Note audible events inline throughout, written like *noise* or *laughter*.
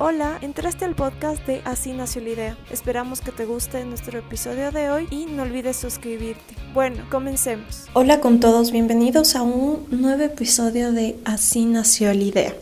Hola, entraste al podcast de Así nació la idea. Esperamos que te guste nuestro episodio de hoy y no olvides suscribirte. Bueno, comencemos. Hola con todos, bienvenidos a un nuevo episodio de Así nació la idea.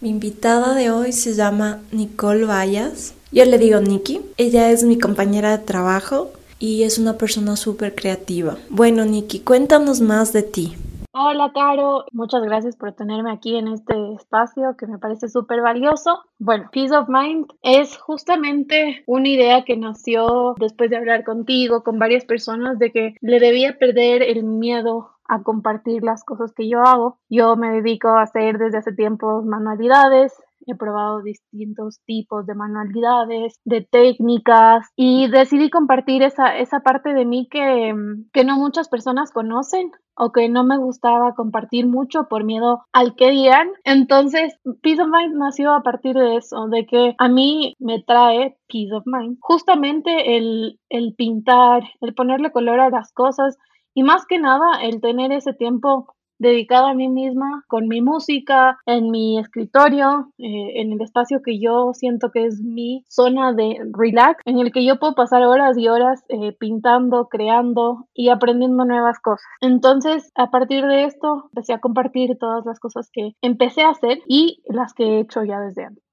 Mi invitada de hoy se llama Nicole Vallas. Yo le digo Nikki. Ella es mi compañera de trabajo y es una persona súper creativa. Bueno, Nikki, cuéntanos más de ti. Hola, Caro. Muchas gracias por tenerme aquí en este espacio que me parece súper valioso. Bueno, Peace of Mind es justamente una idea que nació después de hablar contigo, con varias personas, de que le debía perder el miedo a compartir las cosas que yo hago. Yo me dedico a hacer desde hace tiempo manualidades, he probado distintos tipos de manualidades, de técnicas y decidí compartir esa, esa parte de mí que, que no muchas personas conocen o que no me gustaba compartir mucho por miedo al que dirán. Entonces, Peace of Mind nació a partir de eso, de que a mí me trae Peace of Mind. Justamente el, el pintar, el ponerle color a las cosas y más que nada el tener ese tiempo dedicado a mí misma con mi música, en mi escritorio, eh, en el espacio que yo siento que es mi zona de relax, en el que yo puedo pasar horas y horas eh, pintando, creando y aprendiendo nuevas cosas. Entonces, a partir de esto, empecé a compartir todas las cosas que empecé a hacer y las que he hecho ya desde antes.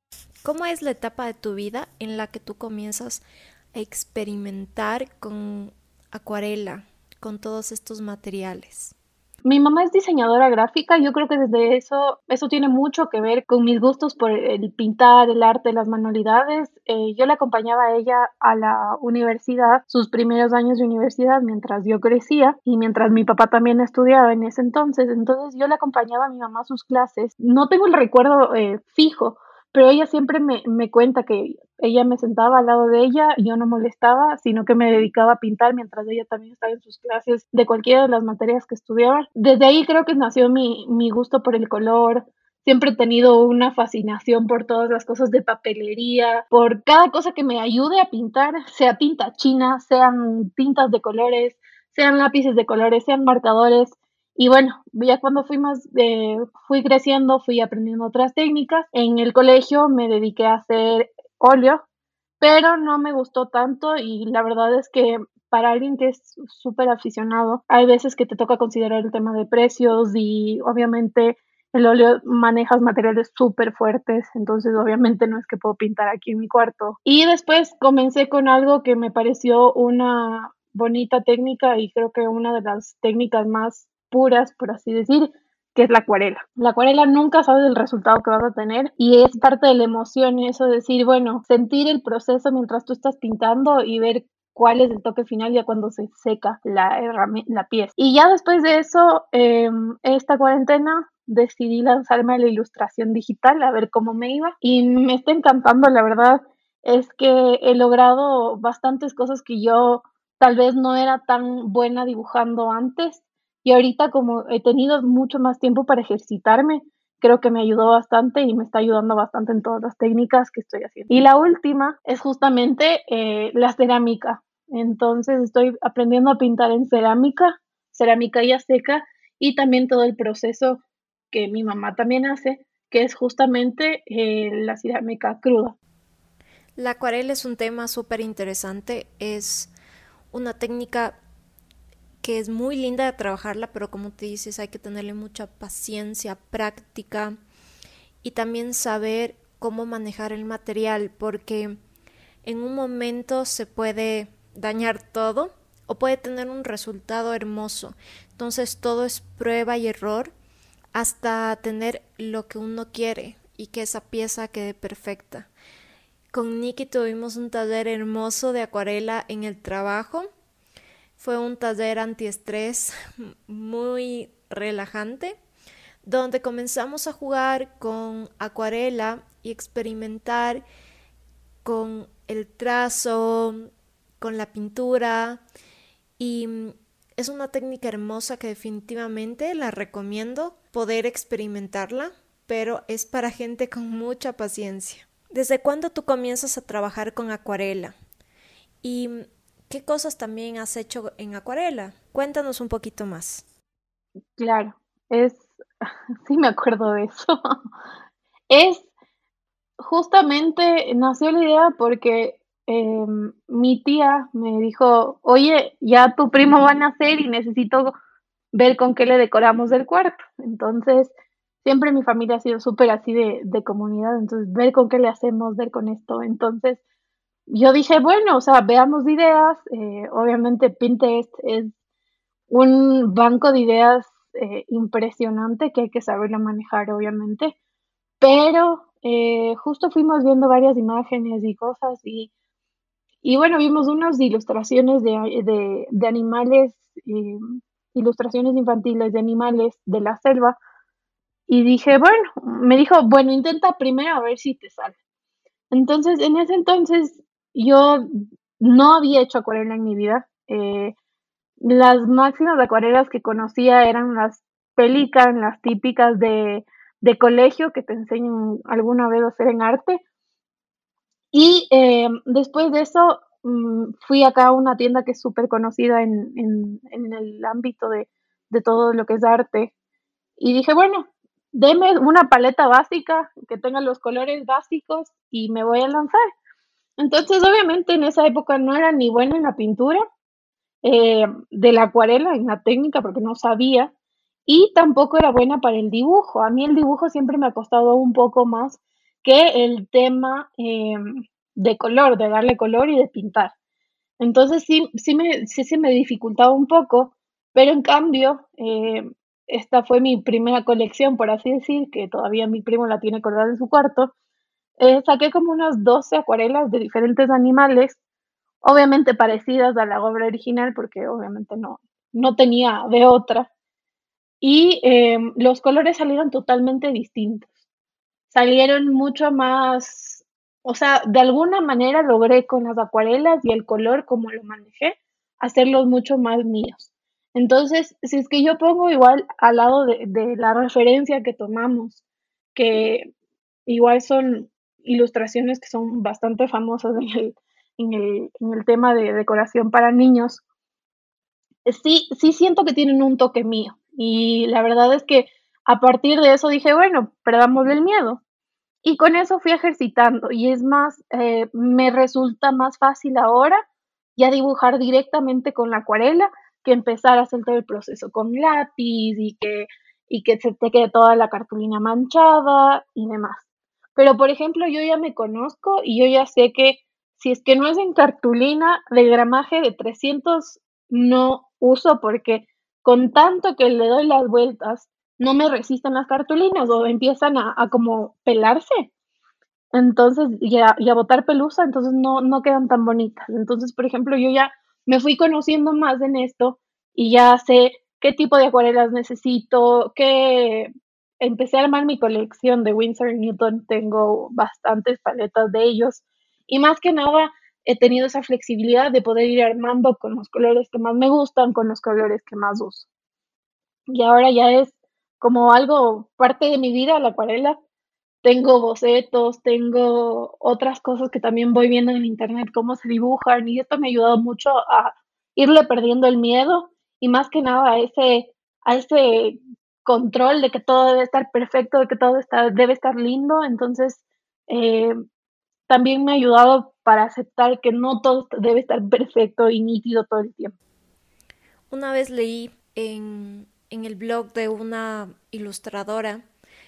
¿Cómo es la etapa de tu vida en la que tú comienzas a experimentar con acuarela, con todos estos materiales? Mi mamá es diseñadora gráfica, yo creo que desde eso, eso tiene mucho que ver con mis gustos por el pintar, el arte, las manualidades. Eh, yo le acompañaba a ella a la universidad, sus primeros años de universidad, mientras yo crecía y mientras mi papá también estudiaba en ese entonces. Entonces yo le acompañaba a mi mamá a sus clases. No tengo el recuerdo eh, fijo, pero ella siempre me, me, cuenta que ella me sentaba al lado de ella, y yo no molestaba, sino que me dedicaba a pintar mientras ella también estaba en sus clases de cualquiera de las materias que estudiaba. Desde ahí creo que nació mi, mi gusto por el color, siempre he tenido una fascinación por todas las cosas de papelería, por cada cosa que me ayude a pintar, sea tinta china, sean tintas de colores, sean lápices de colores, sean marcadores. Y bueno, ya cuando fui más, eh, fui creciendo, fui aprendiendo otras técnicas. En el colegio me dediqué a hacer óleo, pero no me gustó tanto y la verdad es que para alguien que es súper aficionado, hay veces que te toca considerar el tema de precios y obviamente el óleo manejas materiales súper fuertes, entonces obviamente no es que puedo pintar aquí en mi cuarto. Y después comencé con algo que me pareció una bonita técnica y creo que una de las técnicas más puras, por así decir, que es la acuarela. La acuarela nunca sabes el resultado que vas a tener y es parte de la emoción eso de decir, bueno, sentir el proceso mientras tú estás pintando y ver cuál es el toque final ya cuando se seca la, pieza. Y ya después de eso, em, esta cuarentena decidí lanzarme a la ilustración digital a ver cómo me iba y me está encantando, la verdad es que he logrado bastantes cosas que yo tal vez no era tan buena dibujando antes y ahorita como he tenido mucho más tiempo para ejercitarme, creo que me ayudó bastante y me está ayudando bastante en todas las técnicas que estoy haciendo. Y la última es justamente eh, la cerámica. Entonces estoy aprendiendo a pintar en cerámica, cerámica ya seca y también todo el proceso que mi mamá también hace, que es justamente eh, la cerámica cruda. La acuarela es un tema súper interesante, es una técnica que es muy linda de trabajarla, pero como te dices, hay que tenerle mucha paciencia, práctica y también saber cómo manejar el material, porque en un momento se puede dañar todo o puede tener un resultado hermoso. Entonces todo es prueba y error hasta tener lo que uno quiere y que esa pieza quede perfecta. Con Nikki tuvimos un taller hermoso de acuarela en el trabajo fue un taller antiestrés muy relajante, donde comenzamos a jugar con acuarela y experimentar con el trazo, con la pintura y es una técnica hermosa que definitivamente la recomiendo poder experimentarla, pero es para gente con mucha paciencia. ¿Desde cuándo tú comienzas a trabajar con acuarela? Y ¿Qué cosas también has hecho en acuarela? Cuéntanos un poquito más. Claro, es, *laughs* sí me acuerdo de eso. *laughs* Es justamente nació la idea porque em, mi tía me dijo, oye, ya tu primo va a nacer y necesito ver con qué le decoramos el cuarto. Entonces, siempre mi familia ha sido súper así de, de comunidad, entonces ver con qué le hacemos, ver con esto. Entonces, yo dije, bueno, o sea, veamos ideas. Eh, obviamente Pinterest es un banco de ideas eh, impresionante que hay que saberlo manejar, obviamente. Pero eh, justo fuimos viendo varias imágenes y cosas y, y bueno, vimos unas ilustraciones de, de, animales, ilustraciones infantiles de animales de la selva. Y dije, bueno, me dijo, bueno, intenta primero a ver si te sale. Entonces, en ese entonces yo no había hecho acuarela en mi vida. Eh, las máximas acuarelas que conocía eran las Pelican, las típicas de, de colegio que te enseñan alguna vez a hacer en arte. Y eh, después de eso mm, fui acá a una tienda que es súper conocida en, en, en, el ámbito de, de todo lo que es arte. Y dije, bueno, deme una paleta básica que tenga los colores básicos y me voy a lanzar. Entonces, obviamente en esa época no era ni buena en la pintura, eh, de la acuarela, en la técnica, porque no sabía, y tampoco era buena para el dibujo. A mí el dibujo siempre me ha costado un poco más que el tema em, de color, de darle color y de pintar. Entonces sí, sí, me, sí se me dificultaba un poco, pero en cambio, eh, esta fue mi primera colección, por así decir, que todavía mi primo la tiene colgada en su cuarto, eh, saqué como unas 12 acuarelas de diferentes animales, obviamente parecidas a la obra original, porque obviamente no, no tenía de otra. Y em, los colores salieron totalmente distintos. Salieron mucho más, o sea, de alguna manera logré con las acuarelas y el color como lo manejé, hacerlos mucho más míos. Entonces, si es que yo pongo igual al lado de, de la referencia que tomamos, que igual son ilustraciones que son bastante famosas en el, en el, en el tema de decoración para niños, sí, sí siento que tienen un toque mío. Y la verdad es que a partir de eso dije, bueno, perdamos el miedo. Y con eso fui ejercitando. Y es más, eh, me resulta más fácil ahora ya dibujar directamente con la acuarela que empezar a hacer todo el proceso con lápiz y que, y que se te quede toda la cartulina manchada y demás. Pero, por ejemplo, yo ya me conozco y yo ya sé que si es que no es en cartulina de gramaje de 300, no uso porque con tanto que le doy las vueltas, no me resisten las cartulinas o empiezan a, como pelarse. Entonces, ya, y a botar pelusa, entonces no, no quedan tan bonitas. Entonces, por ejemplo, yo ya me fui conociendo más en esto y ya sé qué tipo de acuarelas necesito, qué, empecé a armar mi colección de Winsor Newton, tengo bastantes paletas de ellos y más que nada he tenido esa flexibilidad de poder ir armando con los colores que más me gustan, con los colores que más uso. Y ahora ya es como algo parte de mi vida la acuarela. Tengo bocetos, tengo otras cosas que también voy viendo en internet, cómo se dibujan, y esto me ha ayudado mucho a irle perdiendo el miedo y más que nada a ese, a ese control de que todo debe estar perfecto, de que todo debe estar lindo. Entonces, eh, también me ha ayudado para aceptar que no todo debe estar perfecto y nítido todo el tiempo. Una vez leí en, en el blog de una ilustradora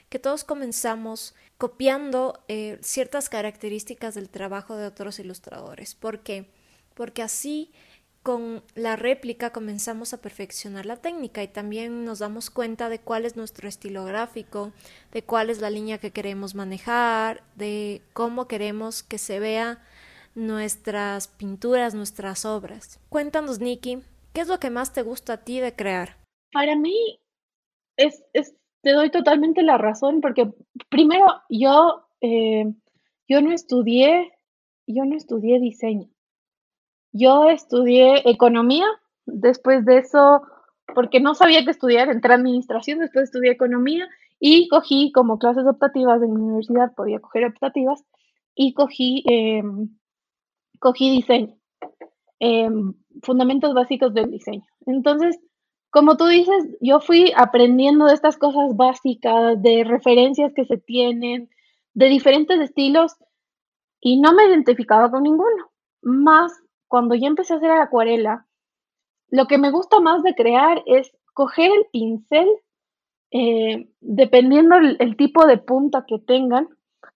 que todos comenzamos copiando eh, ciertas características del trabajo de otros ilustradores. ¿Por qué? Porque así con la réplica comenzamos a perfeccionar la técnica y también nos damos cuenta de cuál es nuestro estilo gráfico, de cuál es la línea que queremos manejar, de cómo queremos que se vea nuestras pinturas, nuestras obras. Cuéntanos, Nikki, ¿qué es lo que más te gusta a ti de crear? Para mí, es, te doy totalmente la razón porque primero yo, eh, yo no estudié, yo no estudié diseño. Yo estudié economía, después de eso, porque no sabía qué estudiar, entré a administración, después estudié economía y cogí como clases optativas en mi universidad, podía coger optativas, y cogí, em, cogí diseño, em, fundamentos básicos del diseño. Entonces, como tú dices, yo fui aprendiendo de estas cosas básicas, de referencias que se tienen, de diferentes estilos y no me identificaba con ninguno. Más cuando ya empecé a hacer acuarela, lo que me gusta más de crear es coger el pincel, eh, dependiendo el, tipo de punta que tengan,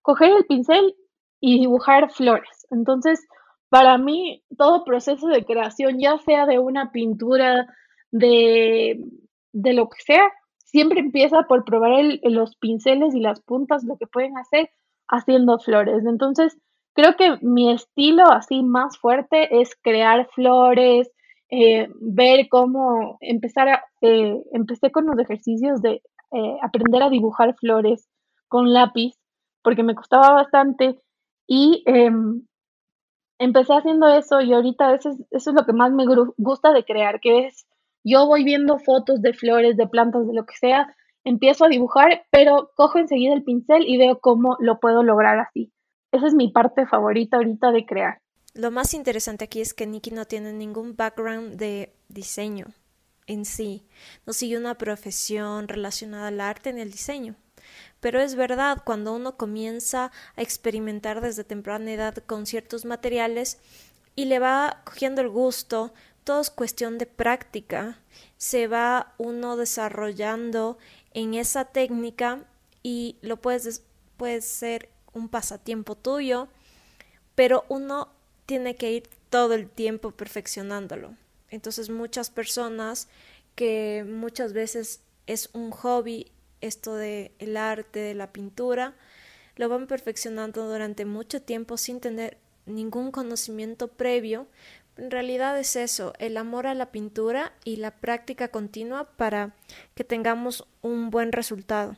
coger el pincel y dibujar flores. Entonces, para mí, todo proceso de creación, ya sea de una pintura, de, de lo que sea, siempre empieza por probar los pinceles y las puntas, lo que pueden hacer haciendo flores. Entonces, creo que mi estilo así más fuerte es crear flores, eh, ver cómo empezar a, eh, empecé con los ejercicios de eh, aprender a dibujar flores con lápiz, porque me costaba bastante y em, empecé haciendo eso y ahorita eso es, eso es lo que más me gusta de crear, que es yo voy viendo fotos de flores, de plantas, de lo que sea, empiezo a dibujar, pero cojo enseguida el pincel y veo cómo lo puedo lograr así. Esa es mi parte favorita ahorita de crear. Lo más interesante aquí es que Nikki no tiene ningún background de diseño en sí, no sigue una profesión relacionada al arte ni al diseño. Pero es verdad, cuando uno comienza a experimentar desde temprana edad con ciertos materiales y le va cogiendo el gusto, todo es cuestión de práctica, se va uno desarrollando en esa técnica y lo puedes puede ser un pasatiempo tuyo, pero uno tiene que ir todo el tiempo perfeccionándolo. Entonces muchas personas que muchas veces es un hobby esto de el arte, de la pintura, lo van perfeccionando durante mucho tiempo sin tener ningún conocimiento previo. En realidad es eso, el amor a la pintura y la práctica continua para que tengamos un buen resultado.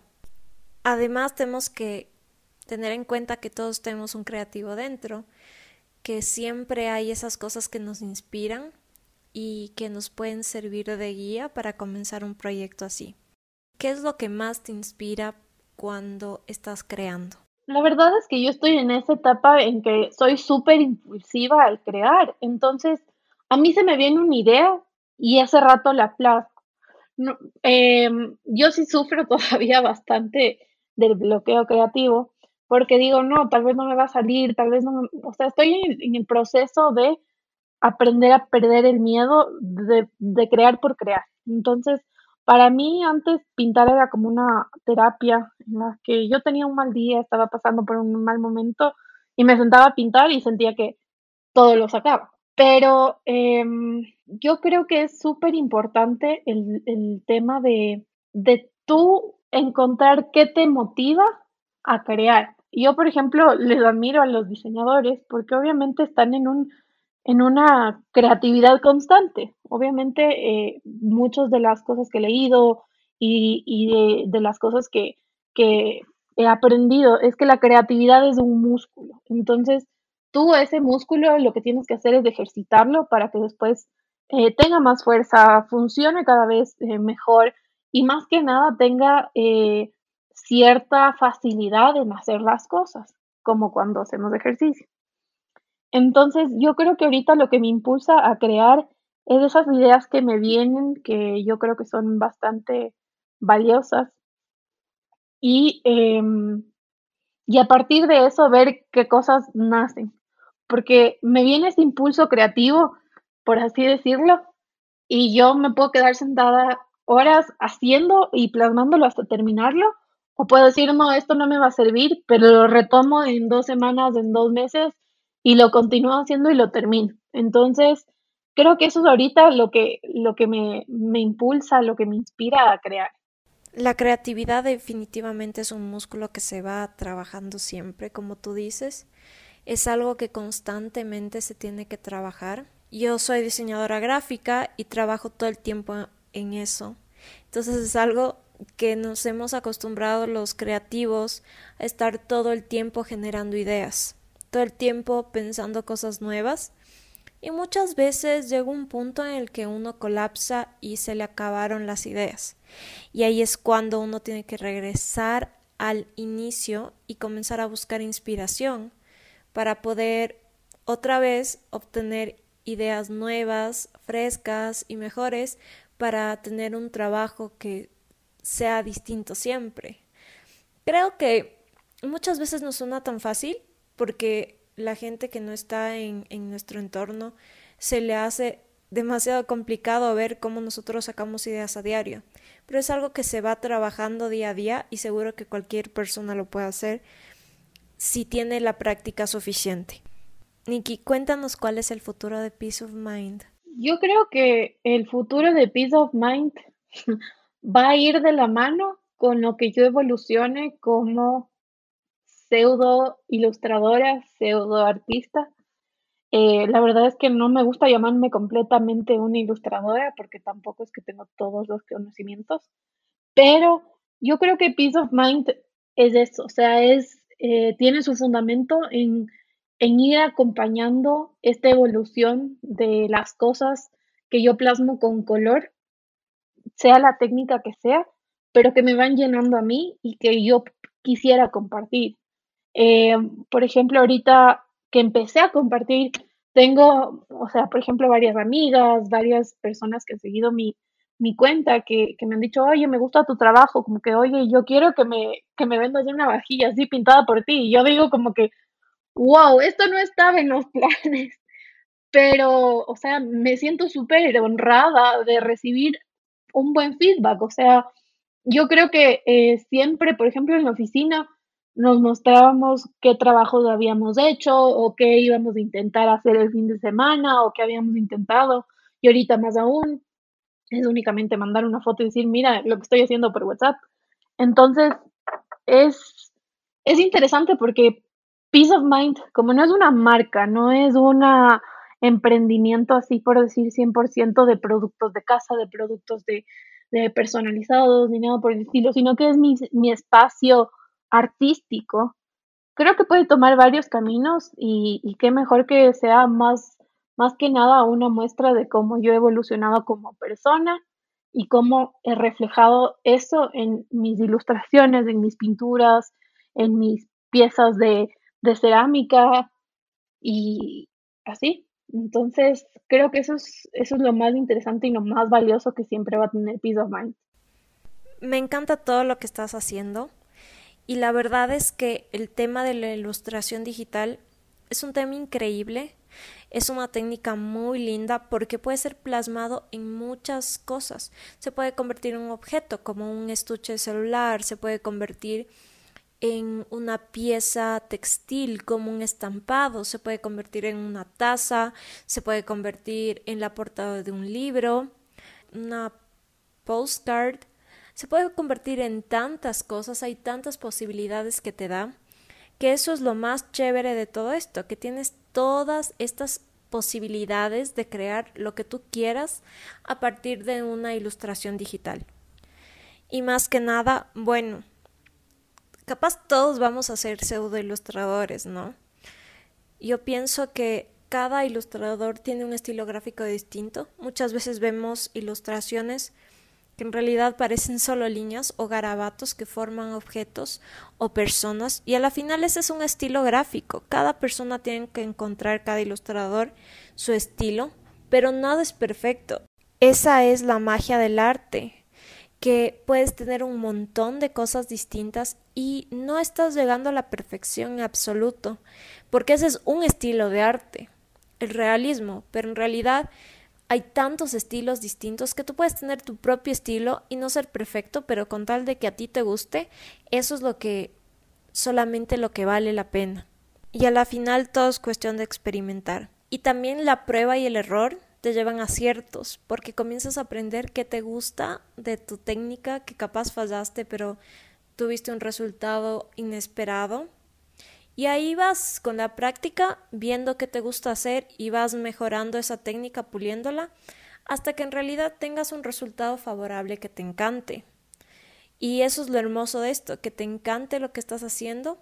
Además tenemos que tener en cuenta que todos tenemos un creativo dentro, que siempre hay esas cosas que nos inspiran y que nos pueden servir de guía para comenzar un proyecto así. ¿Qué es lo que más te inspira cuando estás creando? La verdad es que yo estoy en esa etapa en que soy súper impulsiva al crear. Entonces, a mí se me viene una idea y hace rato la plazco. Em, yo sí sufro *laughs* todavía bastante del bloqueo creativo porque digo, no, tal vez no me va a salir, tal vez no, o sea, estoy en, el proceso de aprender a perder el miedo de, de crear por crear. Entonces, para mí antes pintar era como una terapia en la que yo tenía un mal día, estaba pasando por un mal momento y me sentaba a pintar y sentía que todo lo sacaba. Pero em, yo creo que es súper importante el, el, tema de, de tú encontrar qué te motiva a crear. Yo, por ejemplo, les admiro a los diseñadores porque obviamente están en un en una creatividad constante. Obviamente, eh, muchas de las cosas que he leído y, de, las cosas que, he aprendido es que la creatividad es un músculo. Entonces, tú ese músculo lo que tienes que hacer es ejercitarlo para que después eh, tenga más fuerza, funcione cada vez eh, mejor y más que nada tenga cierta facilidad en hacer las cosas, como cuando hacemos ejercicio. Entonces, yo creo que ahorita lo que me impulsa a crear es esas ideas que me vienen, que yo creo que son bastante valiosas. Y, em, y a partir de eso, ver qué cosas nacen. Porque me viene ese impulso creativo, por así decirlo, y yo me puedo quedar sentada horas haciendo y plasmándolo hasta terminarlo. O puedo decir, no, esto no me va a servir, pero lo retomo en dos semanas, en dos meses y lo continúo haciendo y lo termino. Entonces, creo que eso es ahorita lo que, lo que me, me impulsa, lo que me inspira a crear. La creatividad definitivamente es un músculo que se va trabajando siempre, como tú dices. Es algo que constantemente se tiene que trabajar. Yo soy diseñadora gráfica y trabajo todo el tiempo en eso. Entonces es algo que nos hemos acostumbrado los creativos a estar todo el tiempo generando ideas todo el tiempo pensando cosas nuevas y muchas veces llega un punto en el que uno colapsa y se le acabaron las ideas. Y ahí es cuando uno tiene que regresar al inicio y comenzar a buscar inspiración para poder otra vez obtener ideas nuevas, frescas y mejores para tener un trabajo que sea distinto siempre. Creo que muchas veces no suena tan fácil porque la gente que no está en, en nuestro entorno se le hace demasiado complicado ver cómo nosotros sacamos ideas a diario, pero es algo que se va trabajando día a día y seguro que cualquier persona lo puede hacer si tiene la práctica suficiente. Nikki, cuéntanos cuál es el futuro de Peace of Mind. Yo creo que el futuro de Peace of Mind *laughs* va a ir de la mano con lo que yo evolucione como pseudo ilustradora, pseudo artista. Eh, la verdad es que no me gusta llamarme completamente una ilustradora porque tampoco es que tengo todos los conocimientos, pero yo creo que Peace of Mind es eso, o sea, es, eh, tiene su fundamento en, en ir acompañando esta evolución de las cosas que yo plasmo con color, sea la técnica que sea, pero que me van llenando a mí y que yo quisiera compartir. Eh, por ejemplo, ahorita que empecé a compartir, tengo, o sea, por ejemplo, varias amigas, varias personas que han seguido mi, mi cuenta que, que, me han dicho, oye, me gusta tu trabajo, como que, oye, yo quiero que me, que me vendas una vajilla así pintada por ti. Y yo digo como que, wow, esto no estaba en los *laughs* planes. Pero, o sea, me siento súper honrada de recibir un buen feedback. O sea, yo creo que eh, siempre, por ejemplo, en la oficina, nos mostrábamos qué trabajos habíamos hecho o qué íbamos a intentar hacer el fin de semana o qué habíamos intentado. Y ahorita más aún es únicamente mandar una foto y decir, mira lo que estoy haciendo por WhatsApp. Entonces, es, es interesante porque Peace of Mind, como no es una marca, no es un emprendimiento así por decir 100% de productos de casa, de productos de, personalizados, ni nada por el estilo, sino que es mi, espacio artístico, creo que puede tomar varios caminos y, qué mejor que sea más, más que nada una muestra de cómo yo he evolucionado como persona y cómo he reflejado eso en mis ilustraciones, en mis pinturas, en mis piezas de cerámica y así. Entonces, creo que eso es, eso es lo más interesante y lo más valioso que siempre va a tener Peace of Mind. Me encanta todo lo que estás haciendo. Y la verdad es que el tema de la ilustración digital es un tema increíble, es una técnica muy linda porque puede ser plasmado en muchas cosas. Se puede convertir en un objeto como un estuche de celular, se puede convertir una pieza textil como un estampado, se puede convertir en una taza, se puede convertir en la portada de un libro, una postcard se puede convertir en tantas cosas, hay tantas posibilidades que te da, que eso es lo más chévere de todo esto, que tienes todas estas posibilidades de crear lo que tú quieras a partir de una ilustración digital. Y más que nada, bueno, capaz todos vamos a ser pseudo ilustradores, ¿no? Yo pienso que cada ilustrador tiene un estilo gráfico distinto. Muchas veces vemos ilustraciones que en realidad parecen solo líneas o garabatos que forman objetos o personas y a la final ese es un estilo gráfico. Cada persona tiene que encontrar, cada ilustrador, su estilo, pero nada es perfecto. Esa es la magia del arte, que puedes tener un montón de cosas distintas y no estás llegando a la perfección en absoluto, porque ese es un estilo de arte, el realismo, pero en realidad hay tantos estilos distintos que tú puedes tener tu propio estilo y no ser perfecto, pero con tal de que a ti te guste, eso es lo que solamente lo que vale la pena. Y a la final todo es cuestión de experimentar. Y también la prueba y el error te llevan a ciertos, porque comienzas a aprender qué te gusta de tu técnica, que capaz fallaste, pero tuviste un resultado inesperado y ahí vas con la práctica viendo qué te gusta hacer y vas mejorando esa técnica, puliéndola, hasta que en realidad tengas un resultado favorable que te encante. Y eso es lo hermoso de esto, que te encante lo que estás haciendo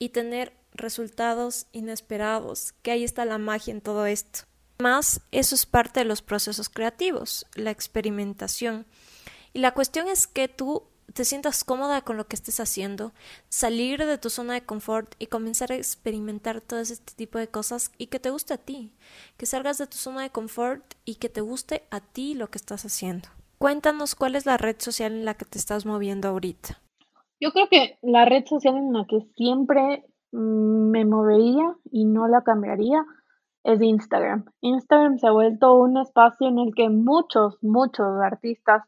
y tener resultados inesperados, que ahí está la magia en todo esto. Más, eso es parte de los procesos creativos, la experimentación. Y la cuestión es que tú te sientas cómoda con lo que estés haciendo, salir de tu zona de confort y comenzar a experimentar todo este tipo de cosas y que te guste a ti, que salgas de tu zona de confort y que te guste a ti lo que estás haciendo. Cuéntanos cuál es la red social en la que te estás moviendo ahorita. Yo creo que la red social en la que siempre mm, me movería y no la cambiaría es Instagram. Instagram se ha vuelto un espacio en el que muchos, muchos artistas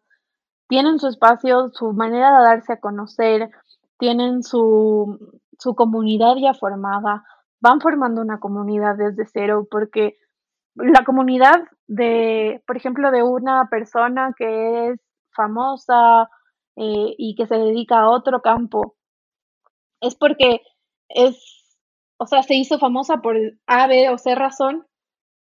tienen su espacio, su manera de darse a conocer, tienen su, su comunidad ya formada, van formando una comunidad desde cero, porque la comunidad de, por ejemplo, de una persona que es famosa eh, y que se dedica a otro campo, es porque es, o sea, se hizo famosa por A, B o C razón,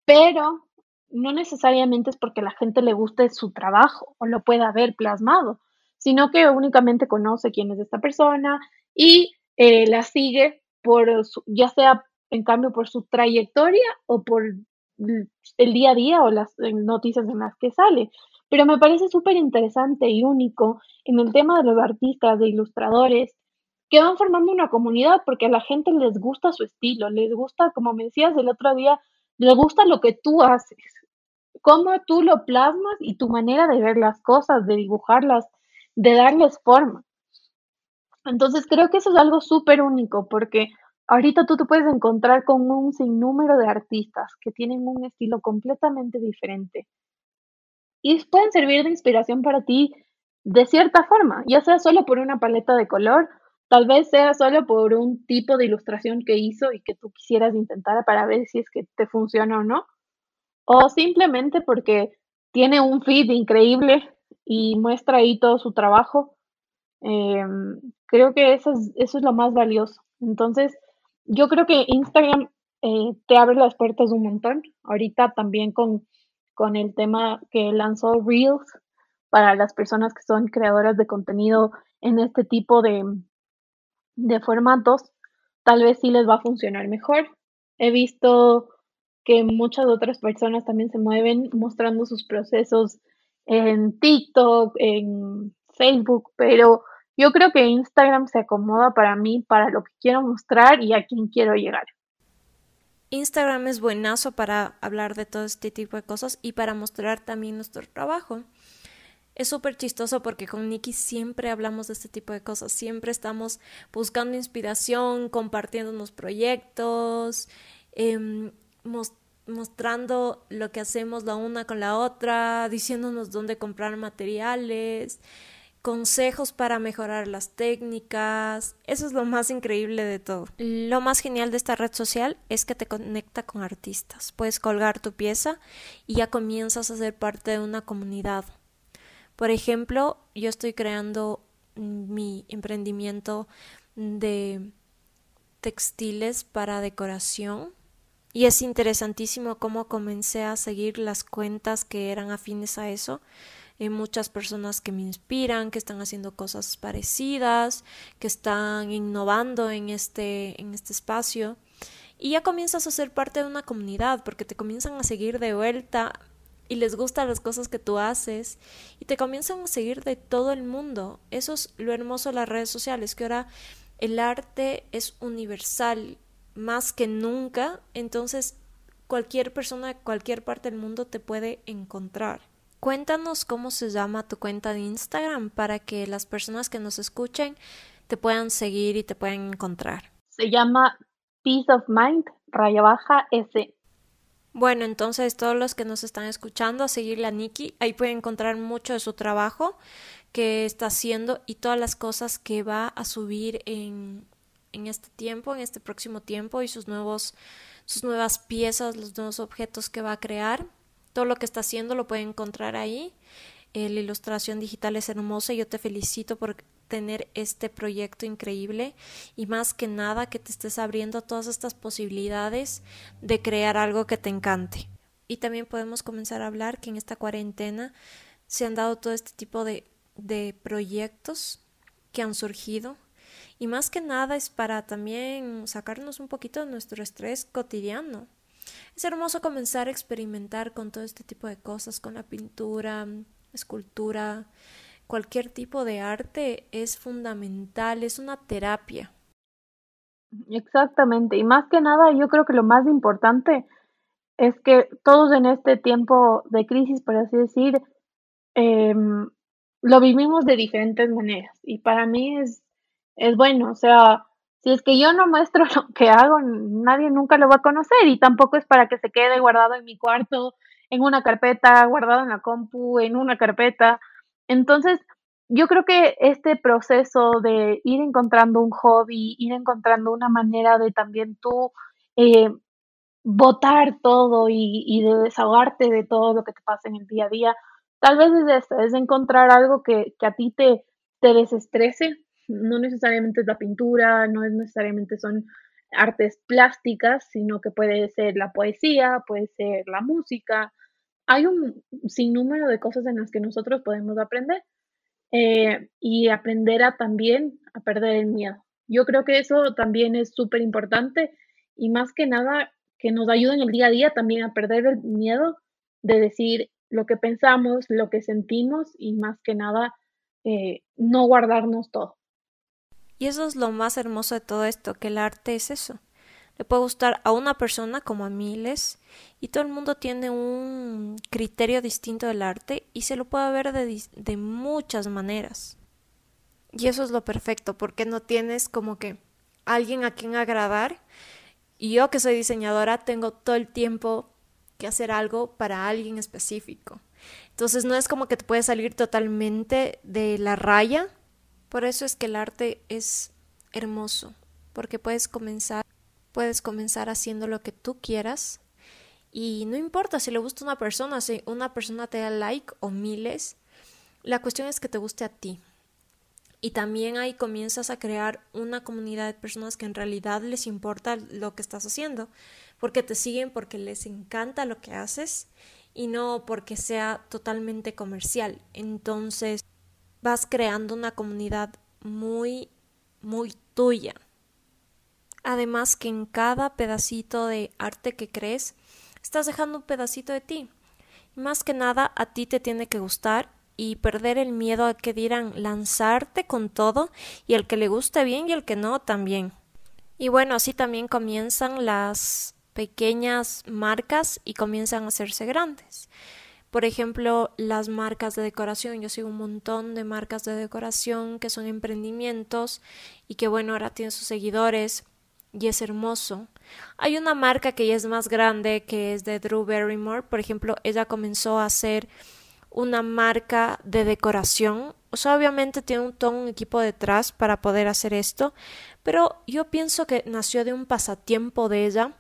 pero no necesariamente es porque la gente le guste su trabajo o lo pueda ver plasmado, sino que únicamente conoce quién es esta persona y eh, la sigue por su, ya sea en cambio por su trayectoria o por el día a día o las noticias en las que sale. Pero me parece súper interesante y único en el tema de los artistas, de ilustradores, que van formando una comunidad porque a la gente les gusta su estilo, les gusta, como me decías el otro día, les gusta lo que tú haces, cómo tú lo plasmas y tu manera de ver las cosas, de dibujarlas, de darles forma. Entonces creo que eso es algo súper único porque ahorita tú te puedes encontrar con un sinnúmero de artistas que tienen un estilo completamente diferente y pueden servir de inspiración para ti de cierta forma, ya sea solo por una paleta de color, tal vez sea solo por un tipo de ilustración que hizo y que tú quisieras intentar para ver si es que te funciona o no, o simplemente porque tiene un feed increíble y muestra ahí todo su trabajo. Em, creo que eso es, eso es lo más valioso. Entonces, yo creo que Instagram eh, te abre las puertas un montón. Ahorita también con, con el tema que lanzó Reels para las personas que son creadoras de contenido en este tipo de, de formatos, tal vez sí les va a funcionar mejor. He visto que muchas otras personas también se mueven mostrando sus procesos en TikTok, en Facebook, pero yo creo que Instagram se acomoda para mí, para lo que quiero mostrar y a quién quiero llegar. Instagram es buenazo para hablar de todo este tipo de cosas y para mostrar también nuestro trabajo. Es súper chistoso porque con Nikki siempre hablamos de este tipo de cosas, siempre estamos buscando inspiración, compartiendo los proyectos, eh, mostrando lo que hacemos la una con la otra, diciéndonos dónde comprar materiales, consejos para mejorar las técnicas. Eso es lo más increíble de todo. Lo más genial de esta red social es que te conecta con artistas. Puedes colgar tu pieza y ya comienzas a ser parte de una comunidad. Por ejemplo, yo estoy creando mi emprendimiento de textiles para decoración y es interesantísimo cómo comencé a seguir las cuentas que eran afines a eso. Hay muchas personas que me inspiran, que están haciendo cosas parecidas, que están innovando en este, en este espacio. Y ya comienzas a ser parte de una comunidad porque te comienzan a seguir de vuelta y les gustan las cosas que tú haces y te comienzan a seguir de todo el mundo. Eso es lo hermoso de las redes sociales, que ahora el arte es universal más que nunca, entonces cualquier persona de cualquier parte del mundo te puede encontrar. Cuéntanos cómo se llama tu cuenta de Instagram para que las personas que nos escuchen te puedan seguir y te puedan encontrar. Se llama Peace of Mind, raya baja S. Bueno, entonces todos los que nos están escuchando a seguirle a Nikki, ahí pueden encontrar mucho de su trabajo que está haciendo y todas las cosas que va a subir en en este tiempo, en este próximo tiempo y sus nuevos sus nuevas piezas, los nuevos objetos que va a crear. Todo lo que está haciendo lo pueden encontrar ahí. Eh, la ilustración digital es hermosa y yo te felicito por tener este proyecto increíble y más que nada que te estés abriendo todas estas posibilidades de crear algo que te encante. Y también podemos comenzar a hablar que en esta cuarentena se han dado todo este tipo de, de proyectos que han surgido y más que nada es para también sacarnos un poquito de nuestro estrés cotidiano. Es hermoso comenzar a experimentar con todo este tipo de cosas, con la pintura, escultura, cualquier tipo de arte es fundamental, es una terapia. Exactamente, y más que nada yo creo que lo más importante es que todos en este tiempo de crisis, por así decir, em, lo vivimos de diferentes maneras. Y para mí es es bueno, o sea, si es que yo no muestro *laughs* lo que hago, nadie nunca lo va a conocer y tampoco es para que se quede guardado en mi cuarto, en una carpeta, guardado en la compu, en una carpeta. Entonces, yo creo que este proceso de ir encontrando un hobby, ir encontrando una manera de también tú eh, botar todo y, de desahogarte de todo lo que te pasa en el día a día, tal vez es esto, es encontrar algo que, que a ti te, te desestrese, no necesariamente es la pintura, no es necesariamente son artes plásticas, sino que puede ser la poesía, puede ser la música. Hay un sinnúmero de cosas en las que nosotros podemos aprender eh, y aprender a también a perder el miedo. Yo creo que eso también es súper importante y más que nada que nos ayuda en el día a día también a perder el miedo de decir lo que pensamos, lo que sentimos y más que nada eh, no guardarnos todo. Y eso es lo más hermoso de todo esto, que el arte es eso. Le puede gustar a una persona como a miles y todo el mundo tiene un criterio distinto del arte y se lo puede ver de, muchas maneras. Y eso es lo perfecto, porque no tienes como que alguien a quien agradar. Y yo que soy diseñadora tengo todo el tiempo que hacer algo para alguien específico. Entonces no es como que te puedes salir totalmente de la raya por eso es que el arte es hermoso, porque puedes comenzar, puedes comenzar haciendo lo que tú quieras y no importa si le gusta una persona, si una persona te da like o miles, la cuestión es que te guste a ti. Y también ahí comienzas a crear una comunidad de personas que en realidad les importa lo que estás haciendo, porque te siguen porque les encanta lo que haces y no porque sea totalmente comercial. Entonces, vas creando una comunidad muy, muy tuya. Además que en cada pedacito de arte que crees, estás dejando un pedacito de ti. Más que nada, a ti te tiene que gustar y perder el miedo a que dirán lanzarte con todo y el que le guste bien y el que no también. Y bueno, así también comienzan las pequeñas marcas y comienzan a hacerse grandes. Por ejemplo, las marcas de decoración. Yo sigo un montón de marcas de decoración que son emprendimientos y que bueno, ahora tienen sus seguidores y es hermoso. Hay una marca que ya es más grande que es de Drew Barrymore. Por ejemplo, ella comenzó a hacer una marca de decoración. O sea, obviamente tiene un, todo un equipo detrás para poder hacer esto, pero yo pienso que nació de un pasatiempo de ella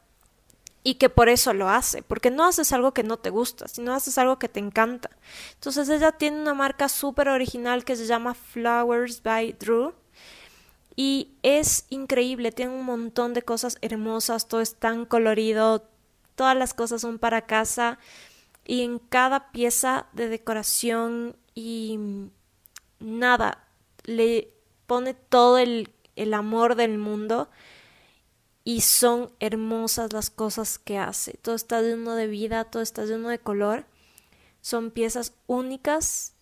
y que por eso lo hace, porque no haces algo que no te gusta, sino haces algo que te encanta. Entonces ella tiene una marca súper original que se llama Flowers by Drew y es increíble, tiene un montón de cosas hermosas, todo es tan colorido, todas las cosas son para casa y en cada pieza de decoración y nada, le pone todo el, el amor del mundo y son hermosas las cosas que hace. Todo está lleno de vida, todo está lleno de color. Son piezas únicas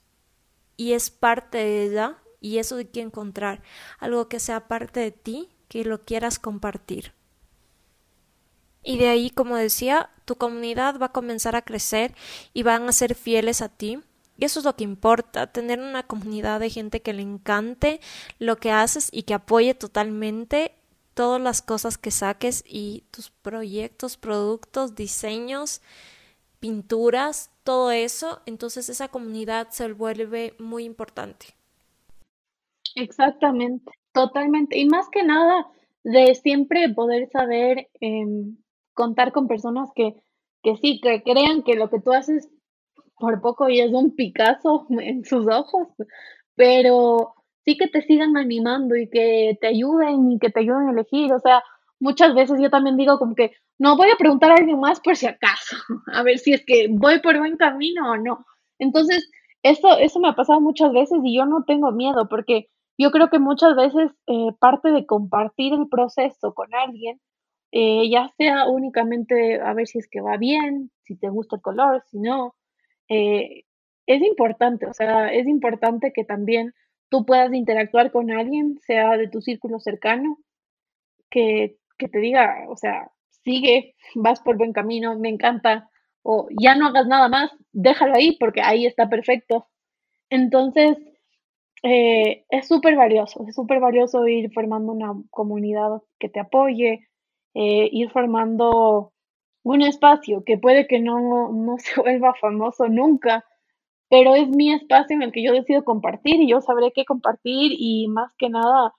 y es parte de ella y eso hay que encontrar algo que sea parte de ti, que lo quieras compartir. Y de ahí, como decía, tu comunidad va a comenzar a crecer y van a ser fieles a ti. Y eso es lo que importa, tener una comunidad de gente que le encante lo que haces y que apoye totalmente todas las cosas que saques y tus proyectos, productos, diseños, pinturas, todo eso, entonces esa comunidad se vuelve muy importante. Exactamente, totalmente. Y más que nada, de siempre poder saber em, contar con personas que, que sí, que crean que lo que tú haces por poco y es un Picasso *laughs* en sus ojos, pero sí que te sigan animando y que te ayuden y que te ayuden a elegir. O sea, muchas veces yo también digo como que no voy a preguntar a alguien más por si acaso, *laughs* a ver si es que voy por buen camino o no. Entonces, eso, eso me ha pasado muchas veces y yo no tengo miedo porque yo creo que muchas veces eh, parte de compartir el proceso con alguien, eh, ya sea únicamente a ver si es que va bien, si te gusta el color, si no, eh, es importante, o sea, es importante que también tú puedas interactuar con alguien, sea de tu círculo cercano, que, que te diga, o sea, sigue, vas por buen camino, me encanta, o ya no hagas nada más, déjalo ahí porque ahí está perfecto. Entonces, eh, es súper valioso, es súper valioso ir formando una comunidad que te apoye, eh, ir formando un espacio que puede que no, no *laughs* se vuelva famoso nunca, pero es mi espacio en el que yo decido compartir y yo sabré qué compartir y más que nada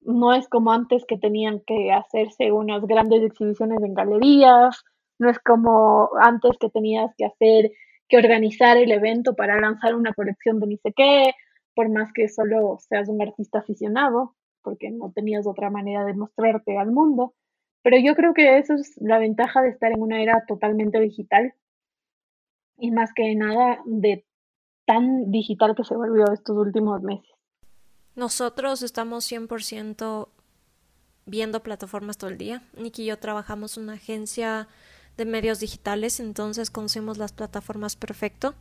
no es como antes que tenían que hacerse unas grandes exhibiciones en galerías, no es como antes que tenías que hacer, que organizar el evento para lanzar una colección de ni sé qué, por más que solo seas un artista aficionado, porque no tenías otra manera de mostrarte al mundo. Pero yo creo que eso es la ventaja de estar en una era totalmente digital y más que nada de tan digital que se volvió estos últimos meses. Nosotros estamos 100% viendo plataformas todo el día. Nicky y yo trabajamos en una agencia de medios digitales, entonces conocemos las plataformas perfecto.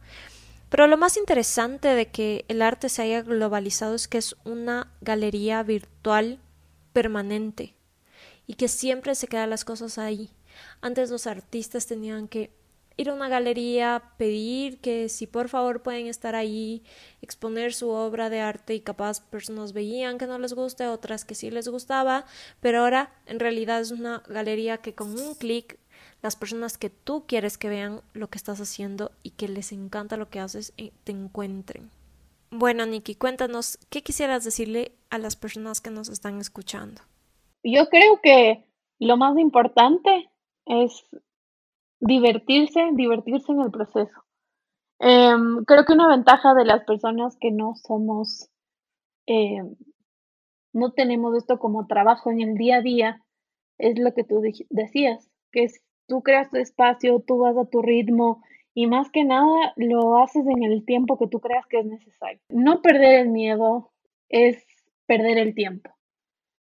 Pero lo más interesante de que el arte se haya globalizado es que es una galería virtual permanente y que siempre se quedan las cosas ahí. Antes los artistas tenían que ir a una galería, pedir que si por favor pueden estar ahí, exponer su obra de arte y capaz personas veían que no les guste, otras que sí les gustaba, pero ahora en realidad es una galería que con un clic las personas que tú quieres que vean lo que estás haciendo y que les encanta lo que haces eh, te encuentren. Bueno, Nikki, cuéntanos, ¿qué quisieras decirle a las personas que nos están escuchando? Yo creo que lo más importante es divertirse, divertirse en el proceso. Em, creo que una ventaja de las personas que no somos, em, no tenemos esto como trabajo en el día a día, es lo que tú decías, que es tú creas tu espacio, tú vas a tu ritmo y más que nada lo haces en el tiempo que tú creas que es necesario. No perder el miedo es perder el tiempo.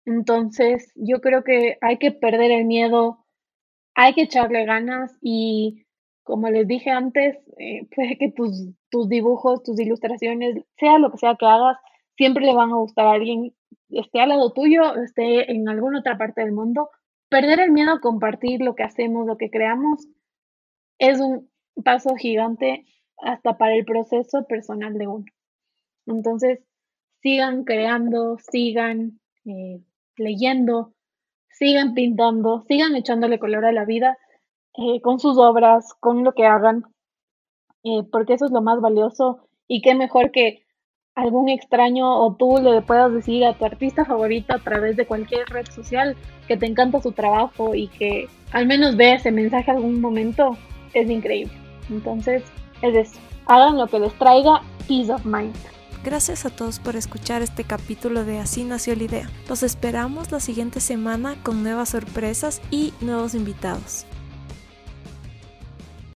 Entonces, yo creo que hay que perder el miedo hay que echarle ganas y como les dije antes, eh, *laughs* puede que tus, tus dibujos, tus ilustraciones, sea lo que sea que hagas, siempre le van a gustar a alguien, esté al lado tuyo, esté en alguna otra parte del mundo. Perder el miedo a compartir lo que hacemos, lo que creamos, es un paso gigante hasta para el proceso personal de uno. Entonces, sigan creando, sigan eh, leyendo, sigan pintando, sigan echándole color a la vida eh, con sus obras, con lo que hagan, eh, porque eso es lo más valioso y qué mejor que algún extraño o tú le puedas decir a tu artista favorito a través de cualquier red social que te encanta su trabajo y que al menos vea ese mensaje algún momento, es increíble. Entonces, es eso. Hagan lo que les traiga peace of mind. Gracias a todos por escuchar este capítulo de Así nació la idea. Los esperamos la siguiente semana con nuevas sorpresas y nuevos invitados.